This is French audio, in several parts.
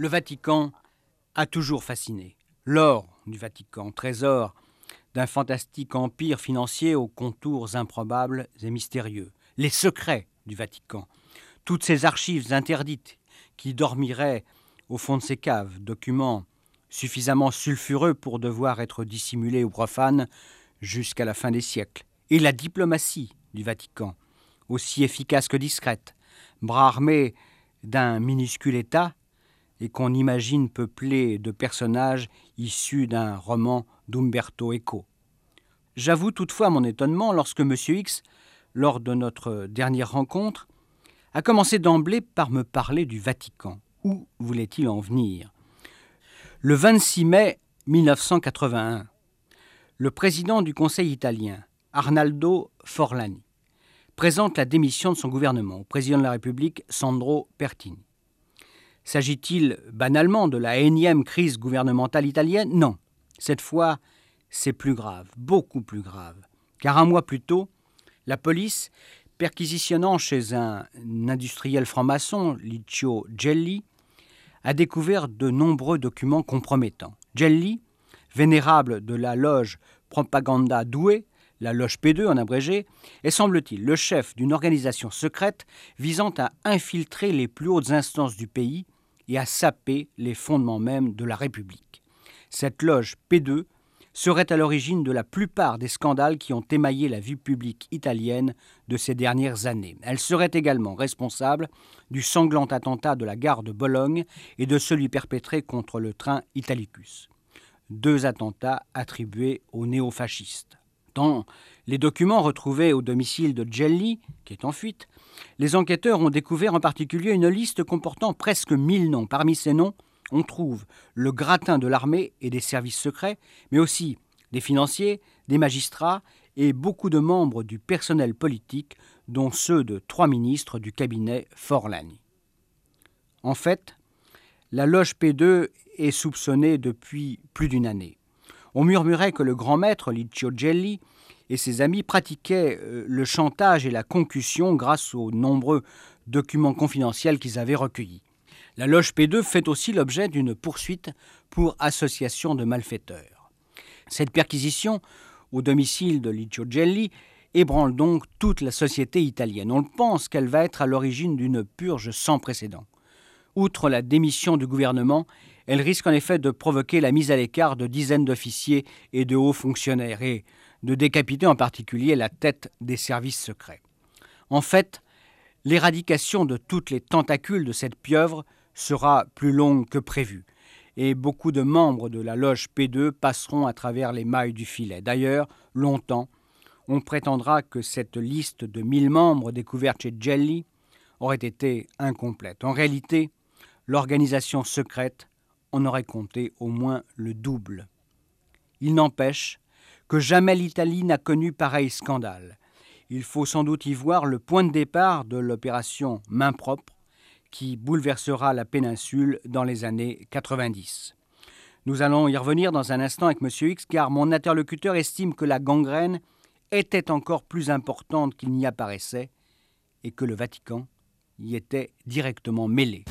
Le Vatican a toujours fasciné. L'or du Vatican, trésor d'un fantastique empire financier aux contours improbables et mystérieux. Les secrets du Vatican, toutes ces archives interdites qui dormiraient au fond de ces caves, documents suffisamment sulfureux pour devoir être dissimulés aux profanes jusqu'à la fin des siècles. Et la diplomatie du Vatican, aussi efficace que discrète, bras armé d'un minuscule État et qu'on imagine peuplé de personnages issus d'un roman d'Umberto Eco. J'avoue toutefois mon étonnement lorsque M. X, lors de notre dernière rencontre, a commencé d'emblée par me parler du Vatican. Où voulait-il en venir? Le 26 mai 1981, le président du Conseil italien, Arnaldo Forlani, présente la démission de son gouvernement au président de la République, Sandro Pertini. S'agit-il banalement de la énième crise gouvernementale italienne? Non. Cette fois, c'est plus grave, beaucoup plus grave. Car un mois plus tôt, la police, perquisitionnant chez un industriel franc-maçon, Licio Gelli, a découvert de nombreux documents compromettants. Gelli, vénérable de la loge Propaganda Doué, la loge P2 en abrégé, est semble-t-il le chef d'une organisation secrète visant à infiltrer les plus hautes instances du pays et à saper les fondements mêmes de la République. Cette loge P2 serait à l'origine de la plupart des scandales qui ont émaillé la vie publique italienne de ces dernières années. Elle serait également responsable du sanglant attentat de la gare de Bologne et de celui perpétré contre le train Italicus. Deux attentats attribués aux néofascistes. Dans les documents retrouvés au domicile de Gelli, qui est en fuite, les enquêteurs ont découvert en particulier une liste comportant presque 1000 noms. Parmi ces noms, on trouve le gratin de l'armée et des services secrets, mais aussi des financiers, des magistrats et beaucoup de membres du personnel politique, dont ceux de trois ministres du cabinet Forlani. En fait, la loge P2 est soupçonnée depuis plus d'une année. On murmurait que le grand maître Licio Gelli et ses amis pratiquaient euh, le chantage et la concussion grâce aux nombreux documents confidentiels qu'ils avaient recueillis. La loge P2 fait aussi l'objet d'une poursuite pour association de malfaiteurs. Cette perquisition au domicile de Licio Gelli ébranle donc toute la société italienne. On pense qu'elle va être à l'origine d'une purge sans précédent. Outre la démission du gouvernement, elle risque en effet de provoquer la mise à l'écart de dizaines d'officiers et de hauts fonctionnaires et de décapiter en particulier la tête des services secrets. En fait, l'éradication de toutes les tentacules de cette pieuvre sera plus longue que prévu, et beaucoup de membres de la loge P2 passeront à travers les mailles du filet. D'ailleurs, longtemps, on prétendra que cette liste de mille membres découverte chez Jelly aurait été incomplète. En réalité, l'organisation secrète en aurait compté au moins le double. Il n'empêche que jamais l'Italie n'a connu pareil scandale. Il faut sans doute y voir le point de départ de l'opération main propre qui bouleversera la péninsule dans les années 90. Nous allons y revenir dans un instant avec M. X car mon interlocuteur estime que la gangrène était encore plus importante qu'il n'y apparaissait et que le Vatican y était directement mêlé.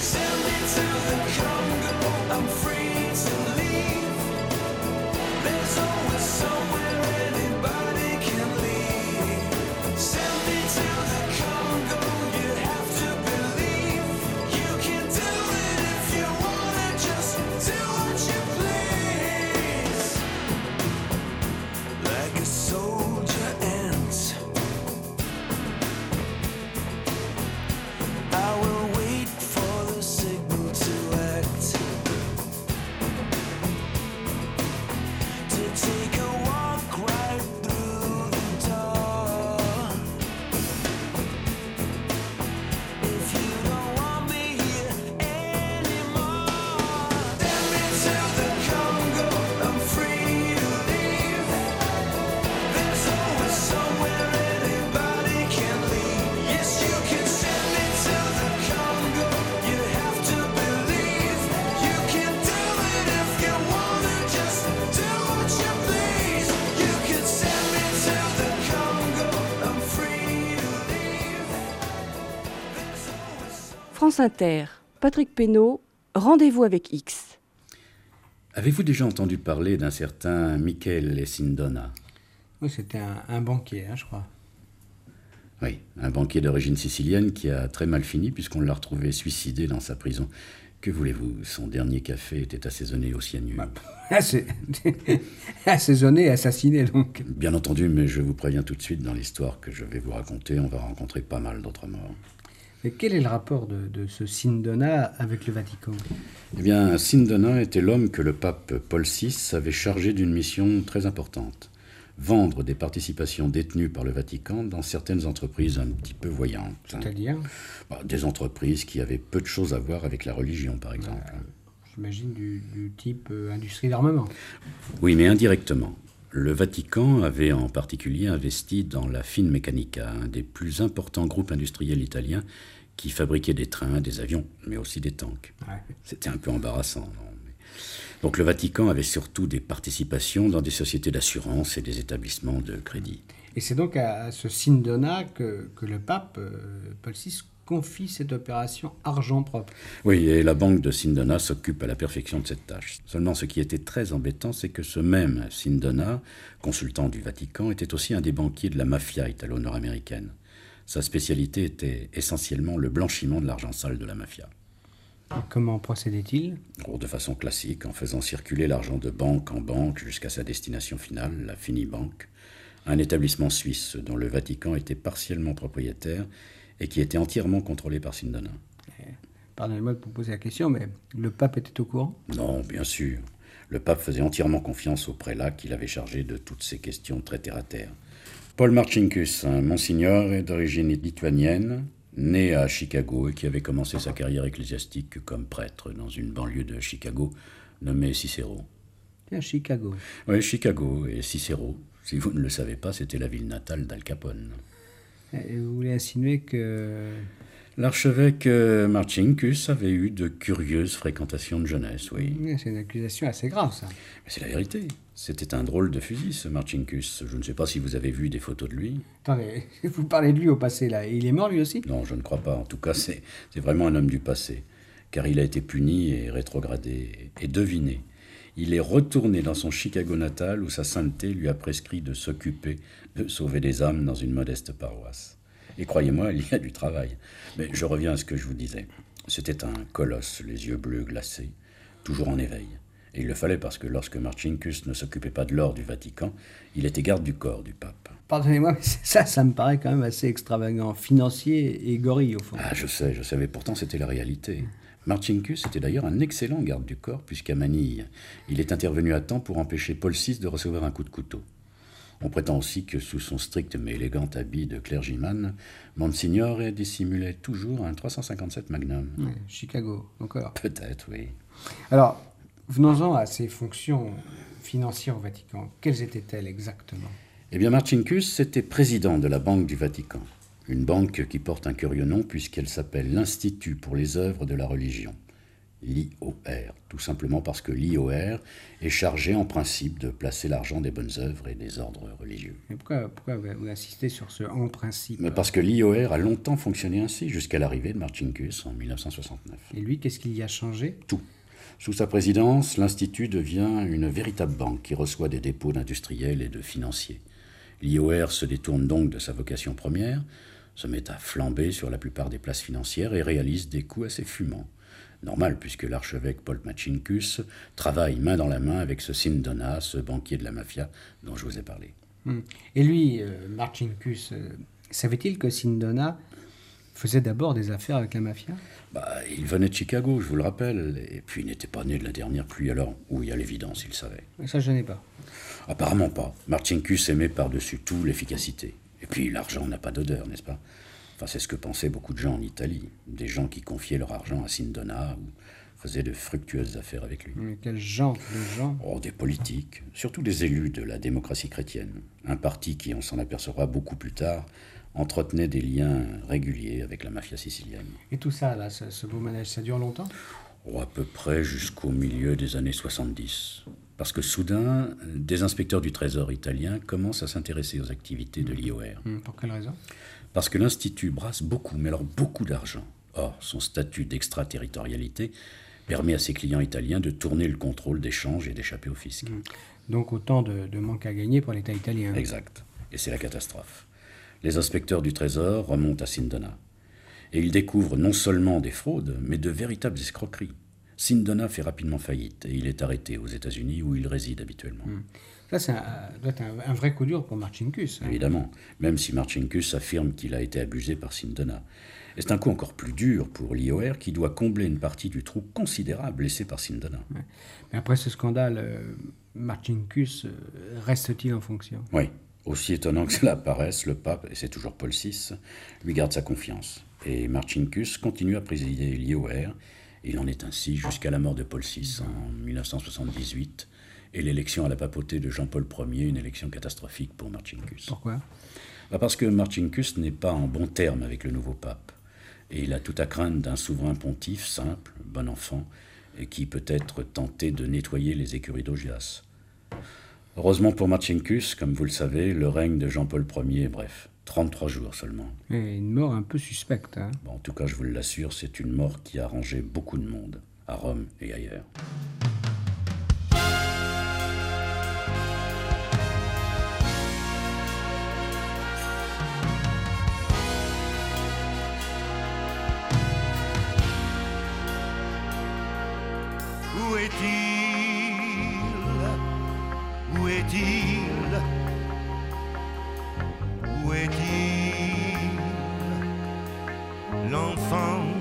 Send me to the Congo, I'm free to leave. France Inter, Patrick Pénaud, Rendez-vous avec X. Avez-vous déjà entendu parler d'un certain Michele Sindona? Oui, c'était un, banquier, hein, je crois. Oui, un banquier d'origine sicilienne qui a très mal fini puisqu'on l'a retrouvé suicidé dans sa prison. Que voulez-vous? Son dernier café était assaisonné au cyanure. Bah, assaisonné, assassiné donc. Bien entendu, mais je vous préviens tout de suite, dans l'histoire que je vais vous raconter, on va rencontrer pas mal d'autres morts. Mais quel est le rapport de, de ce Sindona avec le Vatican? Eh bien, Sindona était l'homme que le pape Paul VI avait chargé d'une mission très importante vendre des participations détenues par le Vatican dans certaines entreprises un petit peu voyantes. C'est-à-dire? Bah, Des entreprises qui avaient peu de choses à voir avec la religion, par exemple. Euh, j'imagine du, type euh, industrie d'armement. Oui, mais indirectement. Le Vatican avait en particulier investi dans la Fine Mechanica, un des plus importants groupes industriels italiens qui fabriquait des trains, des avions, mais aussi des tanks. C'était un peu embarrassant. Non donc le Vatican avait surtout des participations dans des sociétés d'assurance et des établissements de crédit. Et c'est donc à ce Sindona que, que le pape euh, Paul VI confie cette opération argent propre. Oui, et la banque de Sindona s'occupe à la perfection de cette tâche. Seulement, ce qui était très embêtant, c'est que ce même Sindona, consultant du Vatican, était aussi un des banquiers de la mafia italo-nord-américaine. Sa spécialité était essentiellement le blanchiment de l'argent sale de la mafia. Comment procédait-il? De façon classique, en faisant circuler l'argent de banque en banque jusqu'à sa destination finale, la Finibank, un établissement suisse dont le Vatican était partiellement propriétaire et qui était entièrement contrôlé par Sindona. Eh, pardonnez-moi de vous poser la question, mais le pape était au courant? Non, bien sûr. Le pape faisait entièrement confiance au prélat qu'il avait chargé de toutes ces questions très terre à terre. Paul Marcinkus, un monsignor, est d'origine lituanienne, né à Chicago et qui avait commencé sa carrière ecclésiastique comme prêtre dans une banlieue de Chicago nommée Cicero. Tiens, Chicago. Oui, Chicago et Cicero. Si vous ne le savez pas, c'était la ville natale d'Al Capone. Vous voulez insinuer que L'archevêque euh, Marcinkus avait eu de curieuses fréquentations de jeunesse, oui. C'est une accusation assez grave, ça. Mais c'est la vérité. C'était un drôle de fusil, ce Marcinkus. Je ne sais pas si vous avez vu des photos de lui. Attendez, vous parlez de lui au passé, là. Il est mort, lui aussi? Non, je ne crois pas. En tout cas, c'est vraiment un homme du passé. Car il a été puni et rétrogradé. Et devinez, il est retourné dans son Chicago natal où sa sainteté lui a prescrit de s'occuper de sauver des âmes dans une modeste paroisse. Et croyez-moi, il y a du travail. Mais je reviens à ce que je vous disais. C'était un colosse, les yeux bleus glacés, toujours en éveil. Et il le fallait parce que lorsque Marcinkus ne s'occupait pas de l'or du Vatican, il était garde du corps du pape. Pardonnez-moi, mais ça, ça me paraît quand même assez extravagant, financier et gorille au fond. Ah, je sais, je savais, pourtant c'était la réalité. Marcinkus était d'ailleurs un excellent garde du corps, puisqu'à Manille, il est intervenu à temps pour empêcher Paul VI de recevoir un coup de couteau. On prétend aussi que sous son strict mais élégant habit de clergyman, Monsignore dissimulait toujours un 357 Magnum. Chicago, encore. Peut-être, oui. Alors, venons-en à ses fonctions financières au Vatican. Quelles étaient-elles exactement? Eh bien, Marcinkus était président de la Banque du Vatican. Une banque qui porte un curieux nom puisqu'elle s'appelle l'Institut pour les œuvres de la religion l'IOR, tout simplement parce que l'IOR est chargé en principe de placer l'argent des bonnes œuvres et des ordres religieux. Mais pourquoi, pourquoi vous insistez sur ce en principe? Mais Parce que l'IOR a longtemps fonctionné ainsi, jusqu'à l'arrivée de Marcinkus en 1969. Et lui, qu'est-ce qu'il y a changé? Tout. Sous sa présidence, l'Institut devient une véritable banque qui reçoit des dépôts d'industriels et de financiers. L'IOR se détourne donc de sa vocation première, se met à flamber sur la plupart des places financières et réalise des coups assez fumants. Normal, puisque l'archevêque Paul Machincus travaille main dans la main avec ce Sindona, ce banquier de la mafia dont je vous ai parlé. Hmm. Et lui, euh, euh, savait-il que Sindona faisait d'abord des affaires avec la mafia? Bah, Il venait de Chicago, je vous le rappelle, et puis il n'était pas né de la dernière pluie, alors oui, à l'évidence, il savait. Ça, je n'ai pas. Apparemment pas. Marcinkus aimait par-dessus tout l'efficacité. Et puis l'argent n'a pas d'odeur, n'est-ce pas? Enfin, c'est ce que pensaient beaucoup de gens en Italie, des gens qui confiaient leur argent à Sindona ou faisaient de fructueuses affaires avec lui. Mais quel genre de gens? Oh, Des politiques, surtout des élus de la démocratie chrétienne. Un parti qui, on s'en apercevra beaucoup plus tard, entretenait des liens réguliers avec la mafia sicilienne. Et tout ça, là, ce, beau manège, ça dure longtemps? Oh, À peu près jusqu'au milieu des années 70. Parce que soudain, des inspecteurs du Trésor italien commencent à s'intéresser aux activités de l'IOR. Pour quelle raison? Parce que l'Institut brasse beaucoup, mais alors beaucoup d'argent. Or, son statut d'extraterritorialité permet à ses clients italiens de tourner le contrôle des changes et d'échapper au fisc. Mmh. Donc autant de, de manque à gagner pour l'État italien. Exact. Et c'est la catastrophe. Les inspecteurs du Trésor remontent à Sindona. Et ils découvrent non seulement des fraudes, mais de véritables escroqueries. Sindona fait rapidement faillite et il est arrêté aux États-Unis où il réside habituellement. Mmh. Ça, ça doit être un, vrai coup dur pour Marcinkus. Hein. Évidemment, même si Marcinkus affirme qu'il a été abusé par Sindona. Et c'est un coup encore plus dur pour l'IOR qui doit combler une partie du trou considérable laissé par Sindona. Mais après ce scandale, euh, Marcinkus euh, reste-t-il en fonction? Oui. Aussi étonnant que cela paraisse, le pape, et c'est toujours Paul VI, lui garde sa confiance. Et Marcinkus continue à présider l'IOR. Il en est ainsi jusqu'à la mort de Paul VI en 1978 et l'élection à la papauté de Jean-Paul Ier, une élection catastrophique pour Marcinkus. Pourquoi? Bah Parce que Marcinkus n'est pas en bon terme avec le nouveau pape. Et il a tout à craindre d'un souverain pontife simple, bon enfant, et qui peut être tenté de nettoyer les écuries d'Augias. Heureusement pour Marcinkus, comme vous le savez, le règne de Jean-Paul Ier est bref. 33 jours seulement. Et une mort un peu suspecte. Hein. En tout cas, je vous l'assure, c'est une mort qui a rangé beaucoup de monde, à Rome et ailleurs. Où est-il? Où est-il? l'enfant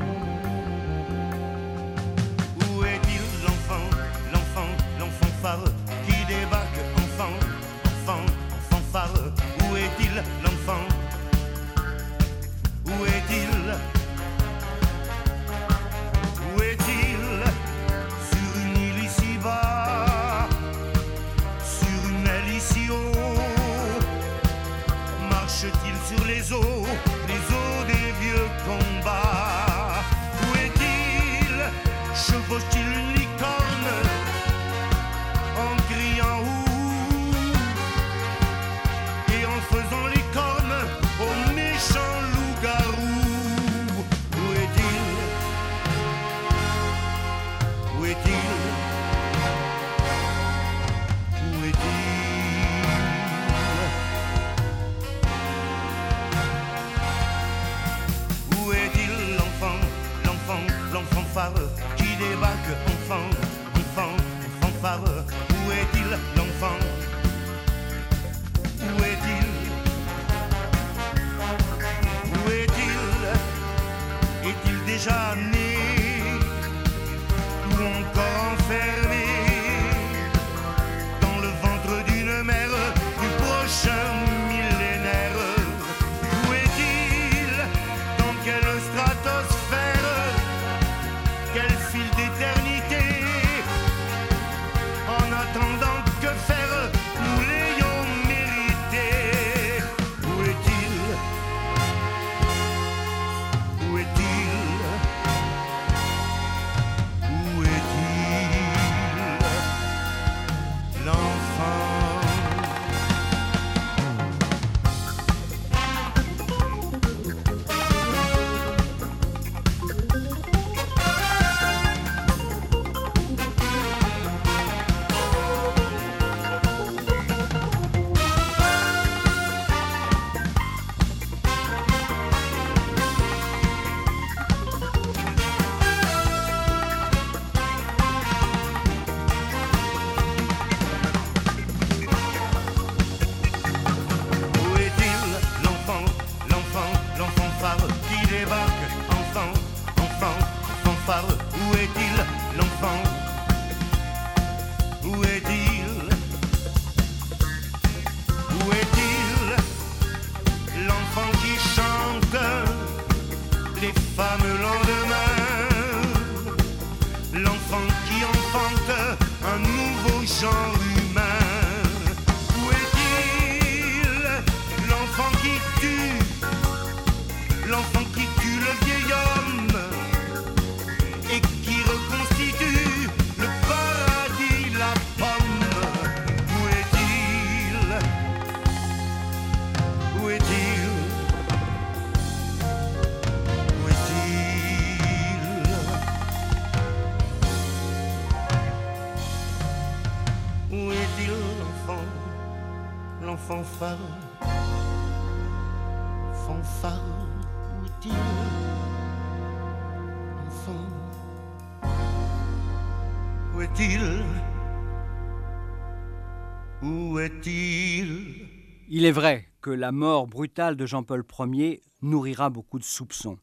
Où est-il? Il est vrai que la mort brutale de Jean-Paul Ier nourrira beaucoup de soupçons.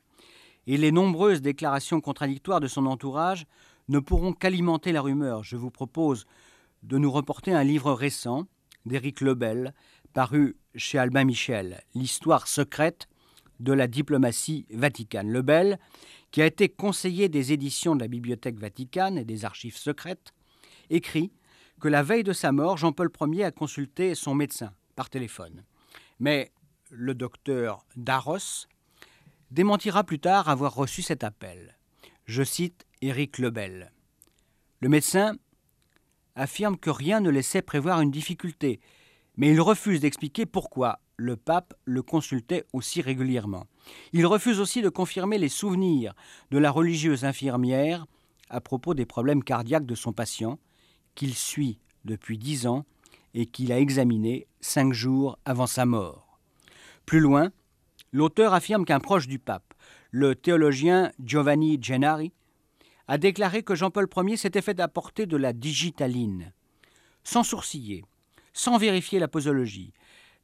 Et les nombreuses déclarations contradictoires de son entourage ne pourront qu'alimenter la rumeur. Je vous propose de nous reporter un livre récent d'Éric Lebel, paru chez Albin Michel, L'histoire secrète de la diplomatie vaticane. Lebel, qui a été conseiller des éditions de la Bibliothèque vaticane et des archives secrètes, écrit que la veille de sa mort, Jean-Paul Ier a consulté son médecin par téléphone. Mais le docteur Darros démentira plus tard avoir reçu cet appel. Je cite Éric Lebel. Le médecin affirme que rien ne laissait prévoir une difficulté, mais il refuse d'expliquer pourquoi le pape le consultait aussi régulièrement. Il refuse aussi de confirmer les souvenirs de la religieuse infirmière à propos des problèmes cardiaques de son patient, qu'il suit depuis dix ans et qu'il a examiné cinq jours avant sa mort. Plus loin, l'auteur affirme qu'un proche du pape, le théologien Giovanni Gennari, a déclaré que Jean-Paul Ier s'était fait apporter de la digitaline. Sans sourciller, sans vérifier la posologie,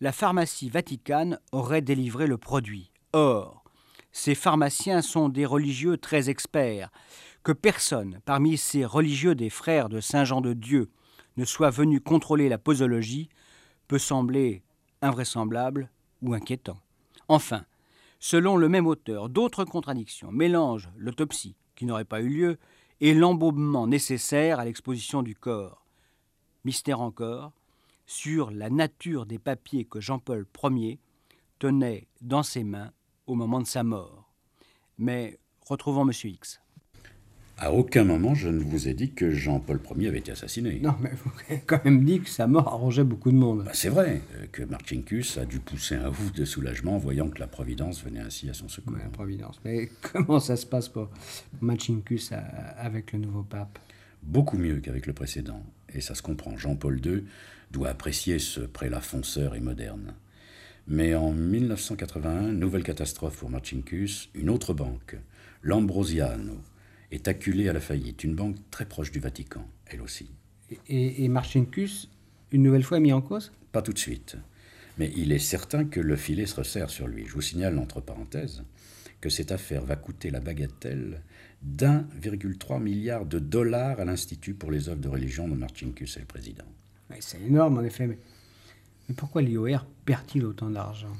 la pharmacie vaticane aurait délivré le produit. Or, ces pharmaciens sont des religieux très experts, que personne parmi ces religieux des frères de Saint Jean de Dieu ne soit venu contrôler la posologie peut sembler invraisemblable ou inquiétant. Enfin, selon le même auteur, d'autres contradictions mélangent l'autopsie, qui n'aurait pas eu lieu, et l'embaumement nécessaire à l'exposition du corps. Mystère encore sur la nature des papiers que Jean-Paul Ier tenait dans ses mains au moment de sa mort. Mais retrouvons M. X. À aucun moment je ne vous ai dit que Jean-Paul Ier avait été assassiné. Non, mais vous avez quand même dit que sa mort arrangeait beaucoup de monde. Bah, c'est vrai euh, que Marcinkus a dû pousser un ouf de soulagement en voyant que la Providence venait ainsi à son secours. Ouais, la Providence. Mais comment ça se passe pour Marcinkus avec le nouveau pape? Beaucoup mieux qu'avec le précédent. Et ça se comprend. Jean-Paul II doit apprécier ce prélat fonceur et moderne. Mais en 1981, nouvelle catastrophe pour Marcinkus, une autre banque, l'Ambrosiano, est acculée à la faillite. Une banque très proche du Vatican, elle aussi. Et, et Marcinkus, une nouvelle fois, mis en cause? Pas tout de suite. Mais il est certain que le filet se resserre sur lui. Je vous signale, entre parenthèses, que cette affaire va coûter la bagatelle d'1,3 milliard de dollars à l'Institut pour les œuvres de religion de Marcinkus et le président. C'est énorme, en effet. Mais, mais pourquoi l'IOR perd-il autant d'argent?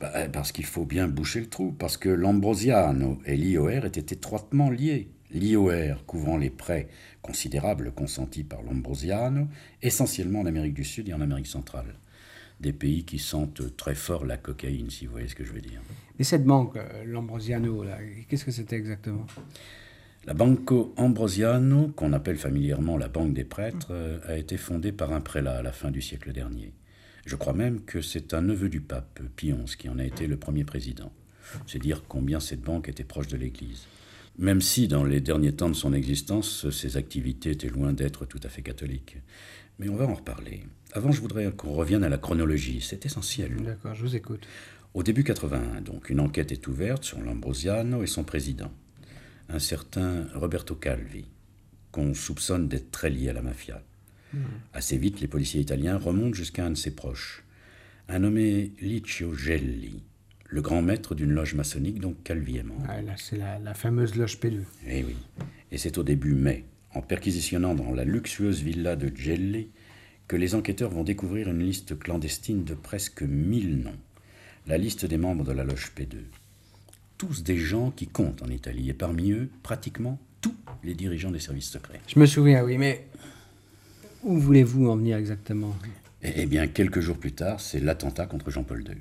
Bah, Parce qu'il faut bien boucher le trou. Parce que l'Ambrosiano et l'IOR étaient étroitement liés l'IOR couvrant les prêts considérables consentis par l'Ambrosiano, essentiellement en Amérique du Sud et en Amérique centrale. Des pays qui sentent très fort la cocaïne, si vous voyez ce que je veux dire. Mais cette banque, euh, l'Ambrosiano, qu'est-ce que c'était exactement? La Banco Ambrosiano, qu'on appelle familièrement la Banque des prêtres, a été fondée par un prélat à la fin du siècle dernier. Je crois même que c'est un neveu du pape, Pie XI, qui en a été le premier président. C'est dire combien cette banque était proche de l'Église même si dans les derniers temps de son existence, ses activités étaient loin d'être tout à fait catholiques. Mais on va en reparler. Avant, je voudrais qu'on revienne à la chronologie, c'est essentiel. D'accord, je vous écoute. Au début 81, donc, une enquête est ouverte sur Lambrosiano et son président, un certain Roberto Calvi, qu'on soupçonne d'être très lié à la mafia. Hmm. Assez vite, les policiers italiens remontent jusqu'à un de ses proches, un nommé Licio Gelli, le grand maître d'une loge maçonnique, donc Calvi c'est la, fameuse loge P2. Eh oui. Et c'est au début mai, en perquisitionnant dans la luxueuse villa de Gelli, que les enquêteurs vont découvrir une liste clandestine de presque 1000 noms. La liste des membres de la loge P2. Tous des gens qui comptent en Italie, et parmi eux, pratiquement tous les dirigeants des services secrets. Je me souviens, oui, mais où voulez-vous en venir exactement? Eh, eh bien, quelques jours plus tard, c'est l'attentat contre Jean-Paul II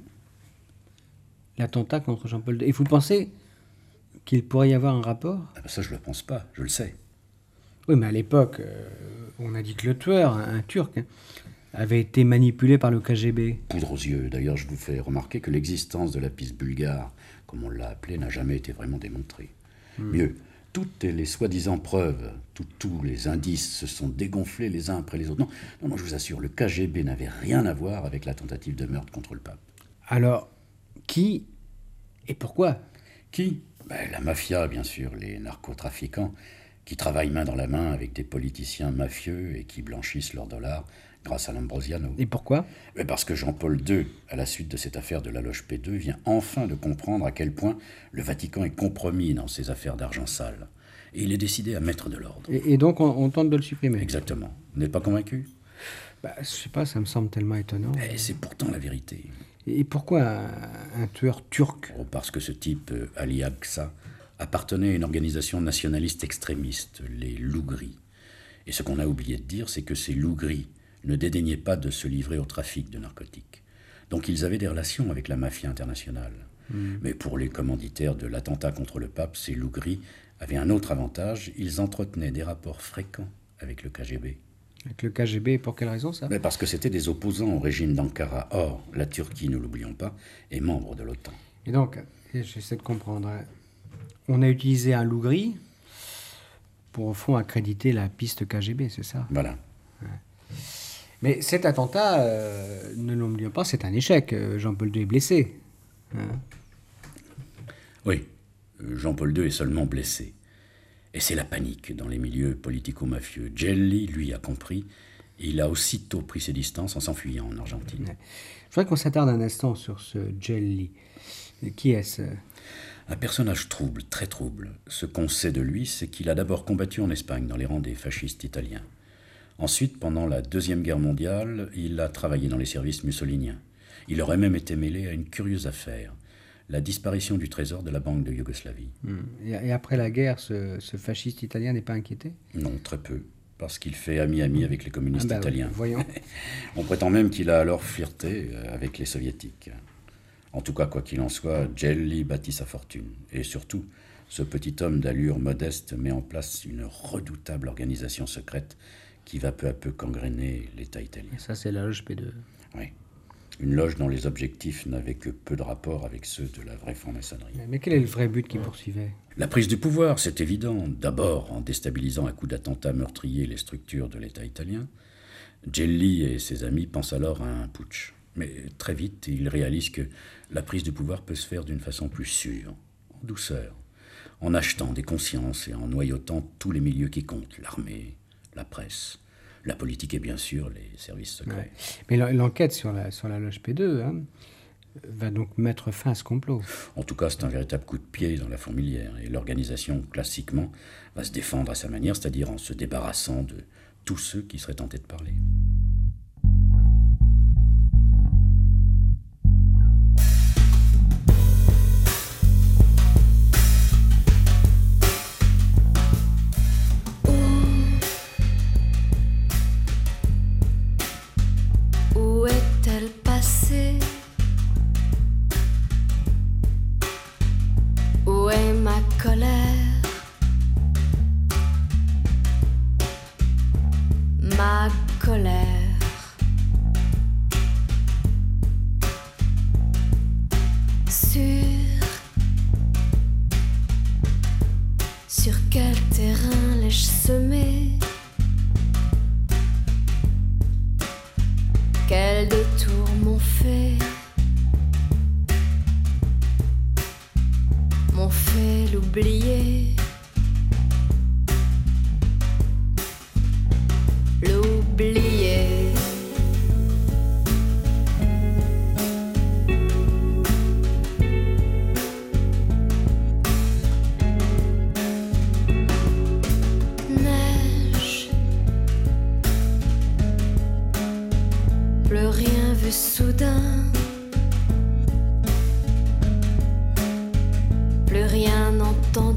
l'attentat contre Jean-Paul II. Et vous pensez qu'il pourrait y avoir un rapport? Ah ben Ça, je ne le pense pas, je le sais. Oui, mais à l'époque, euh, on a dit que le tueur, un, Turc, hein, avait été manipulé par le KGB. Poudre aux yeux. D'ailleurs, je vous fais remarquer que l'existence de la piste bulgare, comme on l'a appelée, n'a jamais été vraiment démontrée. Hmm. Mieux, toutes les soi-disant preuves, tous les indices se sont dégonflés les uns après les autres. Non, non, non, je vous assure, le KGB n'avait rien à voir avec la tentative de meurtre contre le pape. Alors, qui et pourquoi? Qui? Ben, La mafia, bien sûr, les narcotrafiquants, qui travaillent main dans la main avec des politiciens mafieux et qui blanchissent leurs dollars grâce à l'Ambrosiano. Et pourquoi? Mais Parce que Jean-Paul II, à la suite de cette affaire de la loge P2, vient enfin de comprendre à quel point le Vatican est compromis dans ses affaires d'argent sale. Et il est décidé à mettre de l'ordre. Et, donc on, tente de le supprimer? Exactement. Vous n'êtes pas convaincu? Bah, Je sais pas, ça me semble tellement étonnant. Et c'est pourtant la vérité. Et pourquoi un, tueur turc? Oh, Parce que ce type, euh, Ali Aksa, appartenait à une organisation nationaliste extrémiste, les loups gris. Et ce qu'on a oublié de dire, c'est que ces loups gris ne dédaignaient pas de se livrer au trafic de narcotiques. Donc ils avaient des relations avec la mafia internationale. Hmm. Mais pour les commanditaires de l'attentat contre le pape, ces loups gris avaient un autre avantage, ils entretenaient des rapports fréquents avec le KGB. Avec le KGB, pour quelle raison ça? Mais Parce que c'était des opposants au régime d'Ankara. Or, la Turquie, ne l'oublions pas, est membre de l'OTAN. Et donc, j'essaie de comprendre, on a utilisé un loup gris pour au fond accréditer la piste KGB, c'est ça? Voilà. Mais cet attentat, euh, ne l'oublions pas, c'est un échec. Euh, Jean-Paul II est blessé. Hein. oui, euh, Jean-Paul II est seulement blessé. Et c'est la panique dans les milieux politico-mafieux. Jelly, lui, a compris. Et il a aussitôt pris ses distances en s'enfuyant en Argentine. Je voudrais qu'on s'attarde un instant sur ce Jelly. Qui est-ce Un personnage trouble, très trouble. Ce qu'on sait de lui, c'est qu'il a d'abord combattu en Espagne dans les rangs des fascistes italiens. Ensuite, pendant la Deuxième Guerre mondiale, il a travaillé dans les services mussoliniens. Il aurait même été mêlé à une curieuse affaire, la disparition du trésor de la Banque de Yougoslavie. Hmm. Et après la guerre, ce, fasciste italien n'est pas inquiété? Non, très peu, parce qu'il fait ami-ami avec les communistes ah bah italiens. voyons. On prétend même qu'il a alors flirté euh, avec les soviétiques. En tout cas, quoi qu'il en soit, Jelly bâtit sa fortune. Et surtout, ce petit homme d'allure modeste met en place une redoutable organisation secrète qui va peu à peu gangréner l'État italien. ça, c'est la loge P2. Oui. Une loge dont les objectifs n'avaient que peu de rapport avec ceux de la vraie franc-maçonnerie. Mais quel est le vrai but qu'il poursuivait? La prise du pouvoir, c'est évident. D'abord en déstabilisant à coup d'attentats meurtriers les structures de l'État italien. Gelli et ses amis pensent alors à un putsch. Mais très vite, ils réalisent que la prise du pouvoir peut se faire d'une façon plus sûre, en douceur, en achetant des consciences et en noyautant tous les milieux qui comptent, l'armée, la presse, la politique et bien sûr les services secrets. Mais l'enquête sur la, sur la loge P2 hein, va donc mettre fin à ce complot. En tout cas, c'est un véritable coup de pied dans la fourmilière. Et l'organisation, classiquement, va se défendre à sa manière, c'est-à-dire en se débarrassant de tous ceux qui seraient tentés de parler.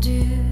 Personne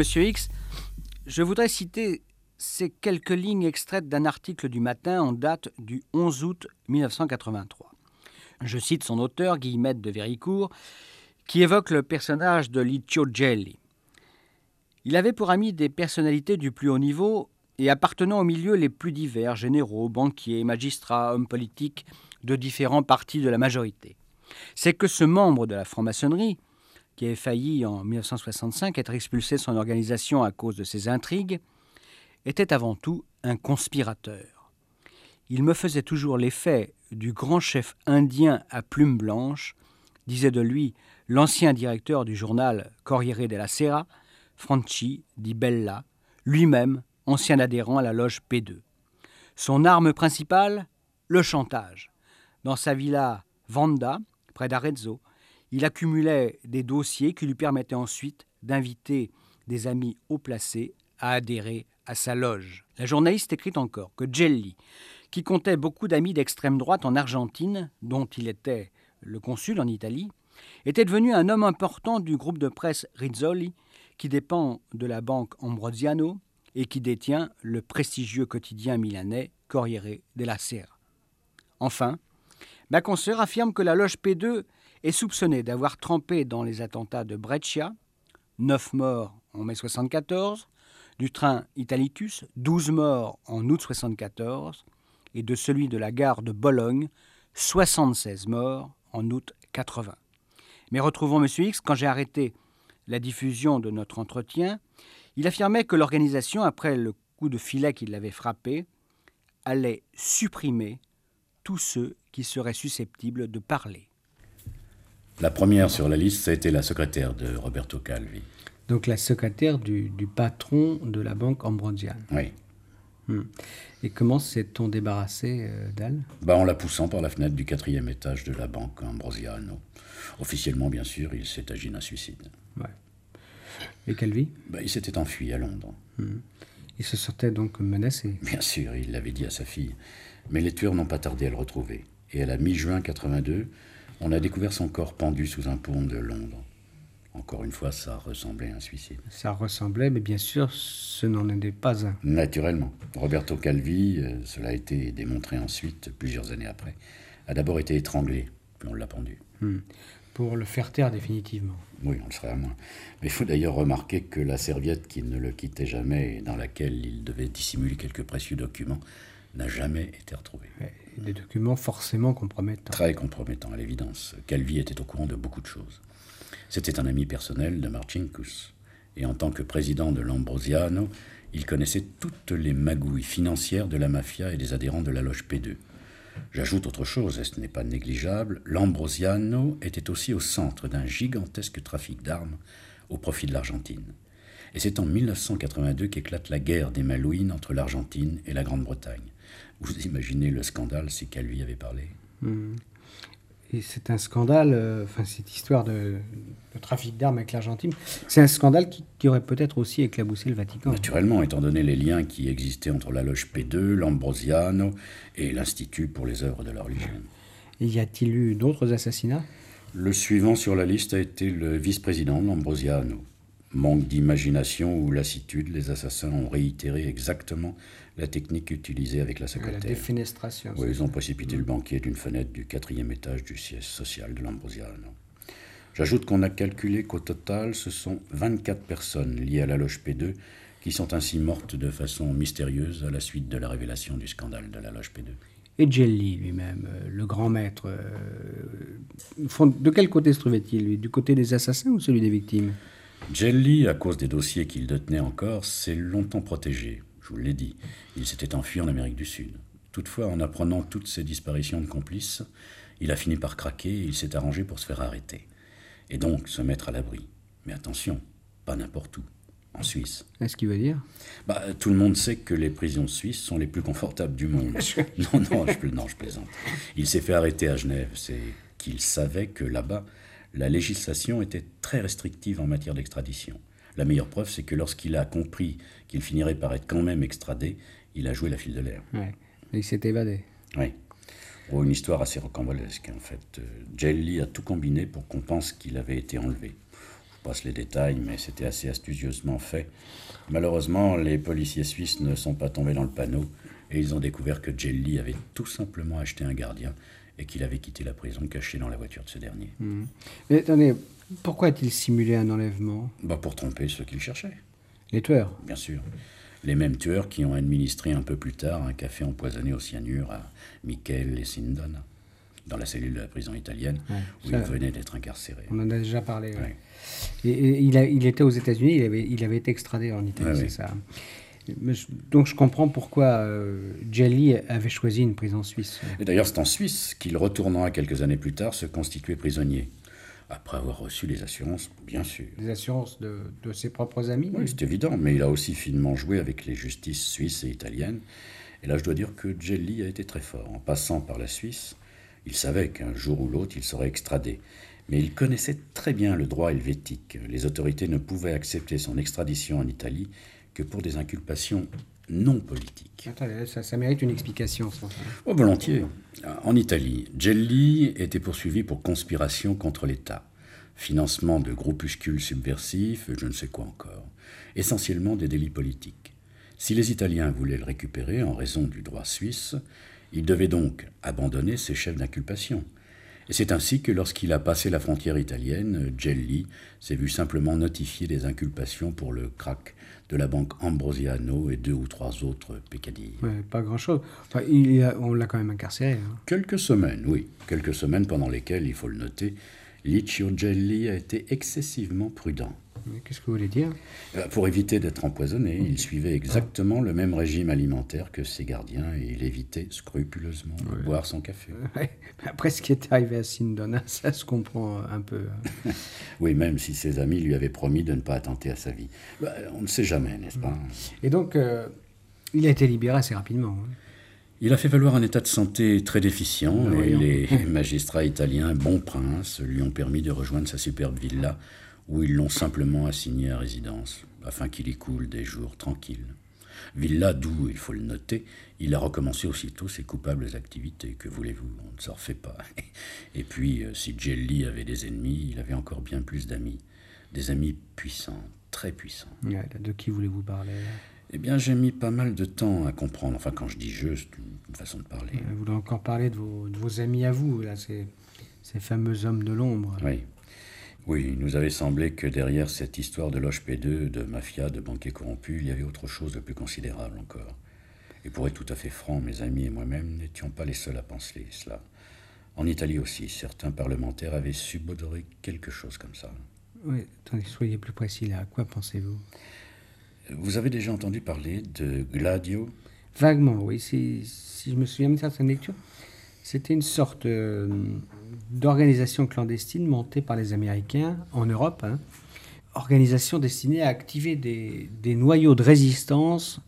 Monsieur X, je voudrais citer ces quelques lignes extraites d'un article du matin en date du 11 août 1983. Je cite son auteur, Guillemette de Véricourt, qui évoque le personnage de Licio Gelli. Il avait pour amis des personnalités du plus haut niveau et appartenant aux milieux les plus divers, généraux, banquiers, magistrats, hommes politiques de différents partis de la majorité. C'est que ce membre de la franc-maçonnerie, qui avait failli en 1965 être expulsé de son organisation à cause de ses intrigues, était avant tout un conspirateur. Il me faisait toujours l'effet du grand chef indien à plumes blanches, disait de lui l'ancien directeur du journal Corriere della Sera, Franci di Bella, lui-même ancien adhérent à la loge P2. Son arme principale Le chantage. Dans sa villa Vanda, près d'Arezzo, il accumulait des dossiers qui lui permettaient ensuite d'inviter des amis haut placés à adhérer à sa loge. La journaliste écrit encore que Gelli, qui comptait beaucoup d'amis d'extrême droite en Argentine, dont il était le consul en Italie, était devenu un homme important du groupe de presse Rizzoli, qui dépend de la banque Ambrosiano et qui détient le prestigieux quotidien milanais Corriere della Sera. Enfin, ma consoeur affirme que la loge P2 est soupçonnée d'avoir trempé dans les attentats de Brescia, 9 morts en mai 74, du train Italicus, 12 morts en août 74, et de celui de la gare de Bologne, 76 morts en août 80. Mais retrouvons M. X, quand j'ai arrêté la diffusion de notre entretien, il affirmait que l'organisation, après le coup de filet qui l'avait frappé, allait supprimer tous ceux qui seraient susceptibles de parler. La première sur la liste, ça a été la secrétaire de Roberto Calvi. Donc la secrétaire du, du patron de la banque Ambrosiane. Oui. Hmm. Et comment s'est-on débarrassé euh, d'elle? Bah, en la poussant par la fenêtre du quatrième étage de la banque Ambrosiano. Officiellement, bien sûr, il s'est agi d'un suicide. Ouais. Et vie Bah, il s'était enfui à Londres. Il se sentait donc menacé. Bien sûr, il l'avait dit à sa fille. Mais les tueurs n'ont pas tardé à le retrouver. Et à la mi-juin 82, on a découvert son corps pendu sous un pont de Londres. Encore une fois, ça ressemblait à un suicide. Ça ressemblait, mais bien sûr, ce n'en était pas un. Naturellement. Roberto Calvi, euh, cela a été démontré ensuite, plusieurs années après, a d'abord été étranglé, puis on l'a pendu. Hmm. Pour le faire taire définitivement. Oui, on le serait à moins. Mais il faut d'ailleurs remarquer que la serviette qui ne le quittait jamais et dans laquelle il devait dissimuler quelques précieux documents n'a jamais été retrouvée. Ouais, Des documents forcément compromettants. Très compromettant à l'évidence. Calvi était au courant de beaucoup de choses. C'était un ami personnel de Marcinkus. Et en tant que président de l'Ambrosiano, il connaissait toutes les magouilles financières de la mafia et des adhérents de la loge P2. J'ajoute autre chose, et ce n'est pas négligeable, l'Ambrosiano était aussi au centre d'un gigantesque trafic d'armes au profit de l'Argentine. Et c'est en 1982 qu'éclate la guerre des Malouines entre l'Argentine et la Grande-Bretagne. Vous imaginez le scandale si Calvi avait parlé Hmm. Et c'est un scandale, euh, enfin cette histoire de, de trafic d'armes avec l'Argentine, c'est un scandale qui, qui aurait peut-être aussi éclaboussé le Vatican. Naturellement, étant donné les liens qui existaient entre la loge P2, l'Ambrosiano et l'Institut pour les œuvres de la religion. Et y a-t-il eu d'autres assassinats? Le suivant sur la liste a été le vice-président Lambrosiano. Manque d'imagination ou lassitude, les assassins ont réitéré exactement la technique utilisée avec la La secrétaire. défenestration. Oui, ils ont précipité le banquier d'une fenêtre du quatrième étage du siège social de l'Ambrosiano. J'ajoute qu'on a calculé qu'au total, ce sont 24 personnes liées à la loge P2 qui sont ainsi mortes de façon mystérieuse à la suite de la révélation du scandale de la loge P2. Et Gelli lui-même, euh, le grand maître, euh, de quel côté se trouvait-il lui? Du côté des assassins ou celui des victimes? Jelly, à cause des dossiers qu'il détenait encore, s'est longtemps protégé. Je vous l'ai dit, il s'était enfui en Amérique du Sud. Toutefois, en apprenant toutes ces disparitions de complices, il a fini par craquer et il s'est arrangé pour se faire arrêter. Et donc se mettre à l'abri. Mais attention, pas n'importe où, en Suisse. Est-ce qu'il veut dire? Bah, Tout le monde sait que les prisons suisses sont les plus confortables du monde. non, non je, non, je plaisante. Il s'est fait arrêter à Genève. C'est qu'il savait que là-bas, la législation était très restrictive en matière d'extradition. La meilleure preuve, c'est que lorsqu'il a compris qu'il finirait par être quand même extradé, il a joué la file de l'air. Ouais. il s'est évadé. Oui. Oh, une histoire assez rocambolesque, en fait. Jelly a tout combiné pour qu'on pense qu'il avait été enlevé. Je passe les détails, mais c'était assez astucieusement fait. Malheureusement, les policiers suisses ne sont pas tombés dans le panneau et ils ont découvert que Jelly avait tout simplement acheté un gardien et qu'il avait quitté la prison caché dans la voiture de ce dernier. Mmh. Mais attendez, pourquoi a-t-il simulé un enlèvement? Bah Pour tromper ceux qu'il cherchait. Les tueurs Bien sûr. Les mêmes tueurs qui ont administré un peu plus tard un café empoisonné au cyanure à Michael et Sindon, dans la cellule de la prison italienne, où il venait d'être incarcéré. On en a déjà parlé. Et, il, a, il, était aux États-Unis, il avait, il avait été extradé en Italie, c'est ça. Donc je comprends pourquoi euh, Jelly avait choisi une prison suisse. Et d'ailleurs, c'est en Suisse qu'il, retournera quelques années plus tard, se constituer prisonnier. Après avoir reçu les assurances, bien sûr. Les assurances de, de ses propres amis Oui, c'est évident, mais il a aussi finement joué avec les justices suisses et italiennes. Et là, je dois dire que Jelly a été très fort. En passant par la Suisse, il savait qu'un jour ou l'autre, il serait extradé. Mais il connaissait très bien le droit helvétique. Les autorités ne pouvaient accepter son extradition en Italie que pour des inculpations non politiques. Attendez, ça, mérite une explication. Ça. Oh, volontiers. En Italie, Gelli était poursuivi pour conspiration contre l'État, financement de groupuscules subversifs, je ne sais quoi encore, essentiellement des délits politiques. Si les Italiens voulaient le récupérer en raison du droit suisse, ils devaient donc abandonner ses chefs d'inculpation. Et c'est ainsi que lorsqu'il a passé la frontière italienne, Gelli s'est vu simplement notifier des inculpations pour le crack de la banque Ambrosiano et deux ou trois autres peccadilles. pas grand-chose. Enfin, on l'a quand même incarcéré. Hein. Quelques semaines, oui. Quelques semaines pendant lesquelles, il faut le noter, Liccio Gelli a été excessivement prudent. Qu'est-ce que vous voulez dire? Euh, Pour éviter d'être empoisonné, il suivait exactement le même régime alimentaire que ses gardiens et il évitait scrupuleusement de boire son café. Après ce qui est arrivé à Sindona, ça se comprend un peu. Hein. oui, même si ses amis lui avaient promis de ne pas attenter à sa vie. Bah, on ne sait jamais, n'est-ce pas? Et donc, euh, il a été libéré assez rapidement. Hein. Il a fait valoir un état de santé très déficient et les magistrats italiens, bons princes, lui ont permis de rejoindre sa superbe villa où ils l'ont simplement assigné à résidence, afin qu'il y coule des jours tranquilles. Villa d'où, il faut le noter, il a recommencé aussitôt ses coupables activités. Que voulez-vous, on ne s'en refait pas. Et puis, euh, si Jelly avait des ennemis, il avait encore bien plus d'amis. Des amis puissants, très puissants. de qui voulez-vous parler? Eh bien, j'ai mis pas mal de temps à comprendre. Enfin, quand je dis je, c'est une façon de parler. Vous voulez encore parler de vos, de vos amis à vous, là, ces, ces fameux hommes de l'ombre. Oui. Oui, il nous avait semblé que derrière cette histoire de loge P2, de mafia, de banquiers corrompus, il y avait autre chose de plus considérable encore. Et pour être tout à fait franc, mes amis et moi-même n'étions pas les seuls à penser cela. En Italie aussi, certains parlementaires avaient subodorer quelque chose comme ça. Oui, attendez, soyez plus précis là. À quoi pensez-vous? Vous avez déjà entendu parler de Gladio? Vaguement, oui. Si, si je me souviens de certaines lectures, c'était une sorte euh, d'organisation clandestine montée par les Américains en Europe. Hein. Organisation destinée à activer des, des, noyaux de résistance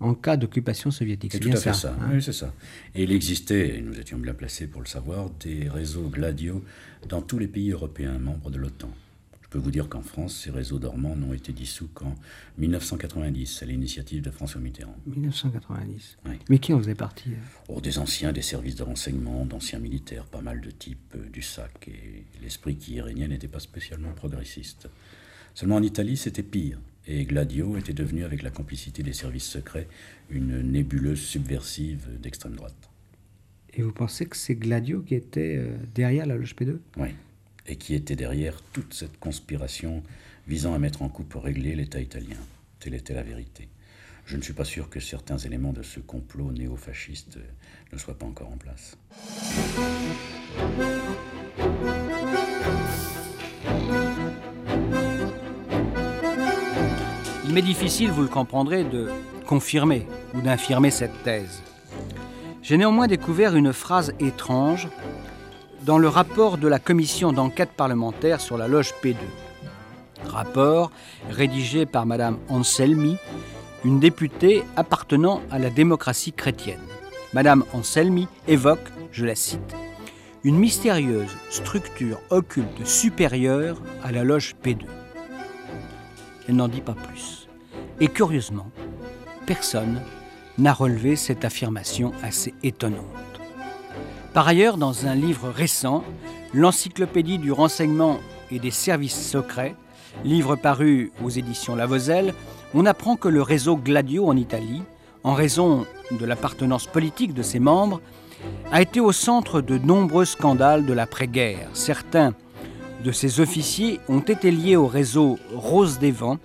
en cas d'occupation soviétique. C'est tout à fait ça. Hein. oui, c'est ça. Et il existait, et nous étions bien placés pour le savoir, des réseaux Gladio dans tous les pays européens membres de l'OTAN. Je peux vous dire qu'en France, ces réseaux dormants n'ont été dissous qu'en 1990, à l'initiative de François Mitterrand. 1990 oui. Mais qui en faisait partie oh, Des anciens des services de renseignement, d'anciens militaires, pas mal de types euh, du SAC. Et l'esprit qui y régnait n'était pas spécialement progressiste. Seulement en Italie, c'était pire. Et Gladio était devenu, avec la complicité des services secrets, une nébuleuse subversive d'extrême droite. Et vous pensez que c'est Gladio qui était euh, derrière la loge P2 Oui et qui était derrière toute cette conspiration visant à mettre en coup pour régler l'État italien. Telle était la vérité. Je ne suis pas sûr que certains éléments de ce complot néo-fasciste ne soient pas encore en place. Il m'est difficile, vous le comprendrez, de confirmer ou d'infirmer cette thèse. J'ai néanmoins découvert une phrase étrange dans le rapport de la commission d'enquête parlementaire sur la loge P2. rapport rédigé par Madame Anselmi, une députée appartenant à la démocratie chrétienne. Madame Anselmi évoque, je la cite, une mystérieuse structure occulte supérieure à la loge P2. Elle n'en dit pas plus. Et curieusement, personne n'a relevé cette affirmation assez étonnante. Par ailleurs, dans un livre récent, l'Encyclopédie du renseignement et des services secrets, livre paru aux éditions Lavozelle, on apprend que le réseau Gladio en Italie, en raison de l'appartenance politique de ses membres, a été au centre de nombreux scandales de l'après-guerre. Certains de ses officiers ont été liés au réseau Rose des Vents,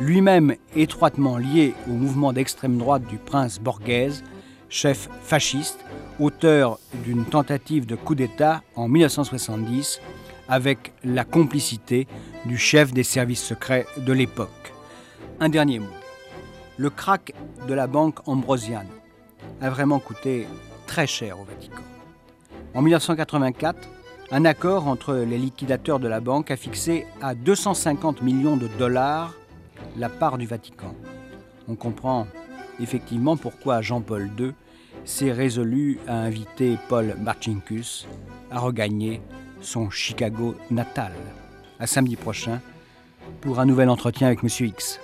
lui-même étroitement lié au mouvement d'extrême droite du prince Borghese, chef fasciste, auteur d'une tentative de coup d'État en 1970 avec la complicité du chef des services secrets de l'époque. Un dernier mot. Le crack de la banque Ambrosiane a vraiment coûté très cher au Vatican. En 1984, un accord entre les liquidateurs de la banque a fixé à 250 millions de dollars la part du Vatican. On comprend effectivement pourquoi Jean-Paul II s'est résolu à inviter Paul Marcinkus à regagner son Chicago natal. À samedi prochain pour un nouvel entretien avec Monsieur X.